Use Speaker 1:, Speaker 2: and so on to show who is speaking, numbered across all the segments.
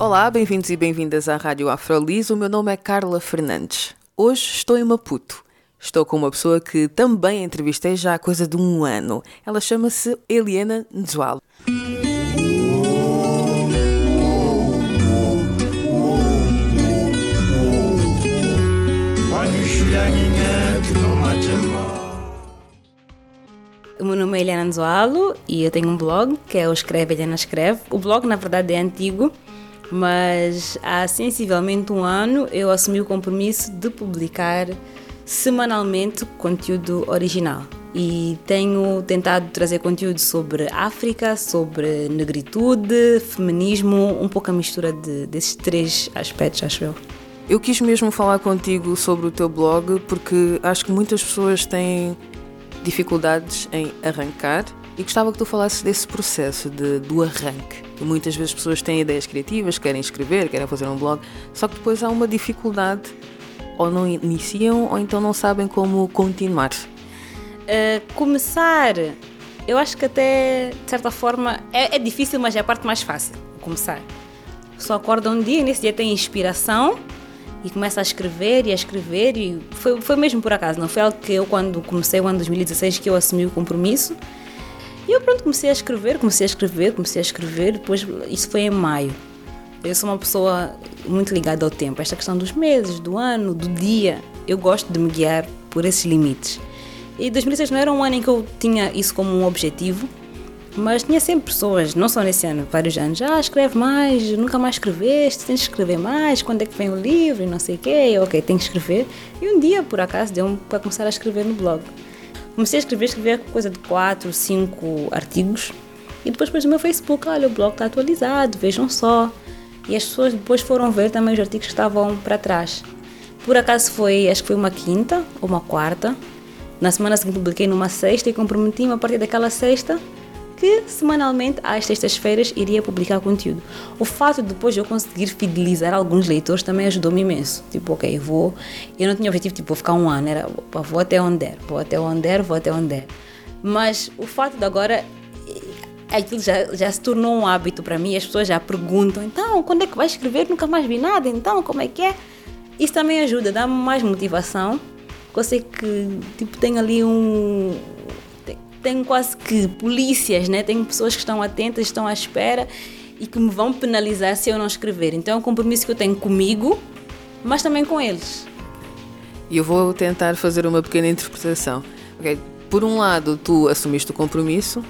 Speaker 1: Olá, bem-vindos e bem-vindas à Rádio Afrolis. O meu nome é Carla Fernandes. Hoje estou em Maputo. Estou com uma pessoa que também entrevistei já há coisa de um ano. Ela chama-se Eliana Nzualo.
Speaker 2: O meu nome é Eliana Nzoalo e eu tenho um blog que é o Escreve Eliana Escreve. O blog, na verdade, é antigo, mas há sensivelmente um ano eu assumi o compromisso de publicar semanalmente conteúdo original. E tenho tentado trazer conteúdo sobre África, sobre negritude, feminismo, um pouco a mistura de, desses três aspectos, acho eu.
Speaker 1: Eu quis mesmo falar contigo sobre o teu blog porque acho que muitas pessoas têm dificuldades em arrancar e gostava que tu falasses desse processo de, do arranque. E muitas vezes pessoas têm ideias criativas, querem escrever, querem fazer um blog, só que depois há uma dificuldade, ou não iniciam, ou então não sabem como continuar.
Speaker 2: Uh, começar, eu acho que até, de certa forma, é, é difícil, mas é a parte mais fácil, começar. Só acorda um dia e nesse dia tem inspiração e começa a escrever e a escrever e foi, foi mesmo por acaso, não foi algo que eu quando comecei o ano 2016 que eu assumi o compromisso e eu pronto comecei a escrever, comecei a escrever, comecei a escrever, depois isso foi em maio. Eu sou uma pessoa muito ligada ao tempo, esta questão dos meses, do ano, do dia, eu gosto de me guiar por esses limites. E 2016 não era um ano em que eu tinha isso como um objetivo, mas tinha sempre pessoas, não só nesse ano, vários anos, ah, escreve mais, nunca mais escreveste, tens que escrever mais, quando é que vem o livro não sei o quê, ok, tenho que escrever. E um dia, por acaso, deu-me para começar a escrever no blog. Comecei a escrever, escrever coisa de 4, 5 artigos, e depois pus no meu Facebook, olha, o blog está atualizado, vejam só. E as pessoas depois foram ver também os artigos que estavam para trás. Por acaso foi, acho que foi uma quinta ou uma quarta. Na semana seguinte publiquei numa sexta e comprometi-me a partir daquela sexta que semanalmente, às sextas-feiras, iria publicar conteúdo. O fato de depois eu conseguir fidelizar alguns leitores também ajudou-me imenso. Tipo, ok, vou. Eu não tinha objetivo, tipo, vou ficar um ano, era vou até onde der, vou até onde der, vou até onde der. Mas o fato de agora aquilo já, já se tornou um hábito para mim, as pessoas já perguntam, então, quando é que vai escrever? Nunca mais vi nada, então, como é que é? Isso também ajuda, dá-me mais motivação. Eu sei que, tipo, tem ali um, tenho quase que polícias, né? tenho pessoas que estão atentas, estão à espera e que me vão penalizar se eu não escrever. Então é um compromisso que eu tenho comigo, mas também com eles.
Speaker 1: E eu vou tentar fazer uma pequena interpretação. Okay. Por um lado, tu assumiste o compromisso,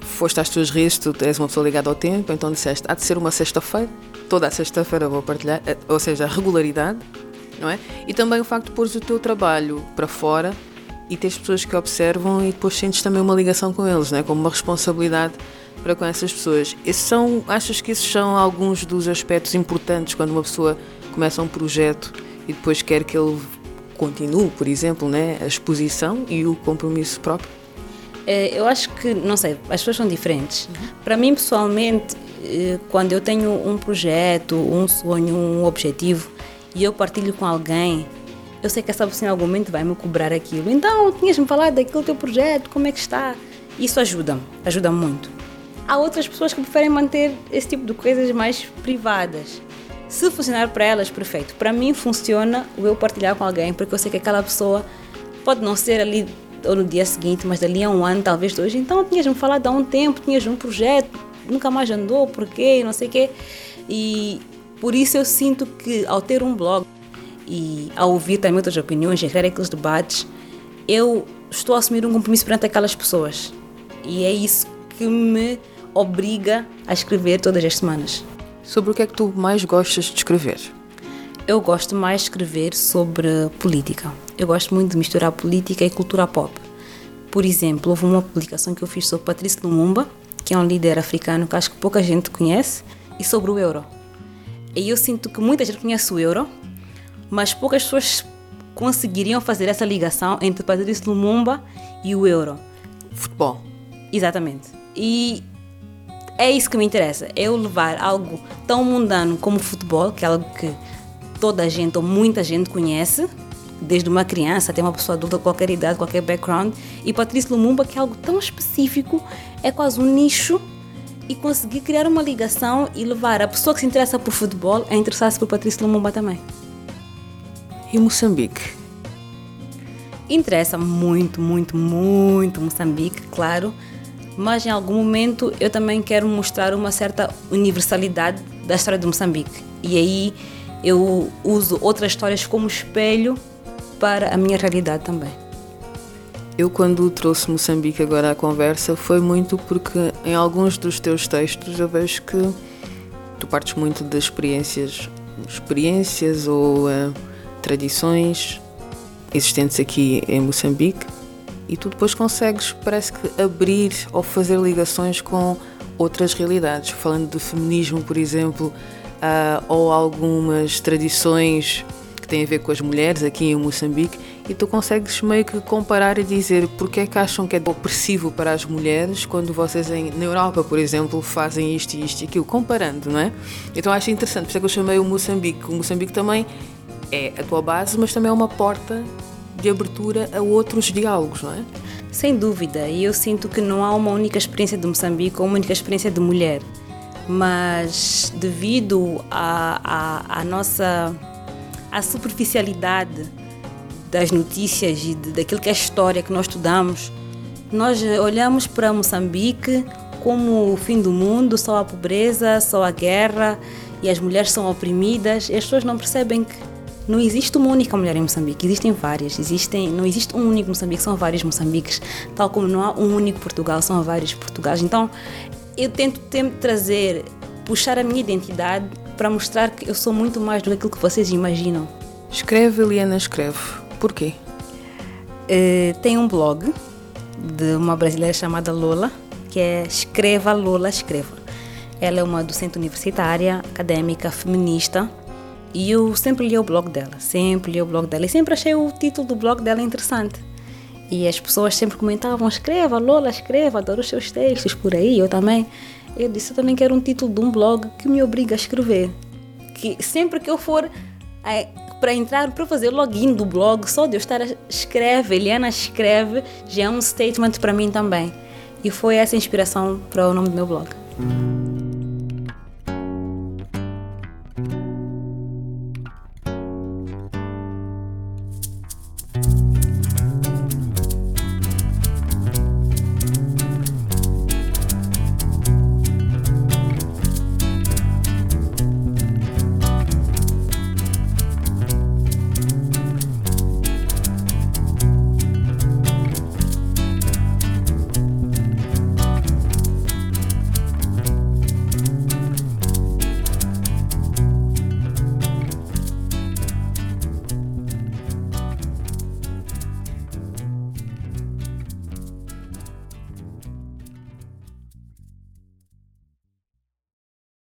Speaker 1: foste às tuas redes, tu és uma pessoa ligada ao tempo, então disseste, há de ser uma sexta-feira, toda a sexta-feira vou partilhar, eh, ou seja, a regularidade, não é? E também o facto de pôres o teu trabalho para fora e tens pessoas que observam e depois sentes também uma ligação com eles, né? como uma responsabilidade para com essas pessoas. Esses são, achas que esses são alguns dos aspectos importantes quando uma pessoa começa um projeto e depois quer que ele continue, por exemplo, né? a exposição e o compromisso próprio?
Speaker 2: É, eu acho que, não sei, as pessoas são diferentes. Uhum. Para mim, pessoalmente, eh, quando eu tenho um projeto, um sonho, um objetivo e eu partilho com alguém, eu sei que essa pessoa em algum momento vai me cobrar aquilo. Então, tinhas-me falado daquele teu projeto, como é que está? Isso ajuda-me, ajuda muito. Há outras pessoas que preferem manter esse tipo de coisas mais privadas. Se funcionar para elas, perfeito. Para mim, funciona o eu partilhar com alguém, porque eu sei que aquela pessoa pode não ser ali ou no dia seguinte, mas dali a um ano, talvez dois. Então, tinhas-me falado há um tempo, tinhas um projeto, nunca mais andou, porquê, não sei o quê. E por isso eu sinto que ao ter um blog, e ao ouvir também outras opiniões ver aqueles debates, eu estou a assumir um compromisso perante aquelas pessoas. E é isso que me obriga a escrever todas as semanas.
Speaker 1: Sobre o que é que tu mais gostas de escrever?
Speaker 2: Eu gosto mais de escrever sobre política. Eu gosto muito de misturar política e cultura pop. Por exemplo, houve uma publicação que eu fiz sobre Patrício Lumumba, que é um líder africano que acho que pouca gente conhece, e sobre o euro. E eu sinto que muita gente conhece o euro, mas poucas pessoas conseguiriam fazer essa ligação entre Patrice Lumumba e o euro.
Speaker 1: Futebol.
Speaker 2: Exatamente. E é isso que me interessa. Eu levar algo tão mundano como o futebol, que é algo que toda a gente ou muita gente conhece, desde uma criança até uma pessoa adulta, qualquer idade, qualquer background, e Patrício Lumumba, que é algo tão específico, é quase um nicho, e conseguir criar uma ligação e levar a pessoa que se interessa por futebol a interessar-se por Patrício Lumumba também.
Speaker 1: E Moçambique?
Speaker 2: Interessa muito, muito, muito Moçambique, claro, mas em algum momento eu também quero mostrar uma certa universalidade da história de Moçambique. E aí eu uso outras histórias como espelho para a minha realidade também.
Speaker 1: Eu, quando trouxe Moçambique agora à conversa, foi muito porque em alguns dos teus textos eu vejo que tu partes muito das experiências, experiências ou uh, tradições existentes aqui em Moçambique e tu depois consegues, parece que, abrir ou fazer ligações com outras realidades, falando do feminismo, por exemplo, uh, ou algumas tradições que têm a ver com as mulheres aqui em Moçambique, e tu consegues meio que comparar e dizer porque é que acham que é opressivo para as mulheres quando vocês em, na Europa, por exemplo, fazem isto e isto e aquilo, comparando, não é? Então acho interessante, por isso é que eu chamei o Moçambique. O Moçambique também é a tua base, mas também é uma porta de abertura a outros diálogos, não é?
Speaker 2: Sem dúvida, e eu sinto que não há uma única experiência de Moçambique ou uma única experiência de mulher, mas devido à a, a, a, nossa a superficialidade das notícias e de, daquilo que é história que nós estudamos, nós olhamos para Moçambique como o fim do mundo, só a pobreza, só a guerra e as mulheres são oprimidas, e as pessoas não percebem que não existe uma única mulher em Moçambique, existem várias. Existem, não existe um único Moçambique, são vários Moçambiques. Tal como não há um único Portugal, são vários Portugais. Então, eu tento sempre trazer, puxar a minha identidade para mostrar que eu sou muito mais do que aquilo que vocês imaginam.
Speaker 1: Escreve, Eliana, escreve. Porquê?
Speaker 2: Uh, tem um blog de uma brasileira chamada Lola, que é Escreva Lola Escreva. Ela é uma docente universitária, acadêmica, feminista, e eu sempre li o blog dela, sempre li o blog dela e sempre achei o título do blog dela interessante. E as pessoas sempre comentavam: escreva, Lola, escreva, adoro os seus textos por aí, eu também. Eu disse: eu também quero um título de um blog que me obriga a escrever. Que sempre que eu for para entrar, para fazer login do blog, só de eu estar a escreve, Eliana escreve, já é um statement para mim também. E foi essa a inspiração para o nome do meu blog.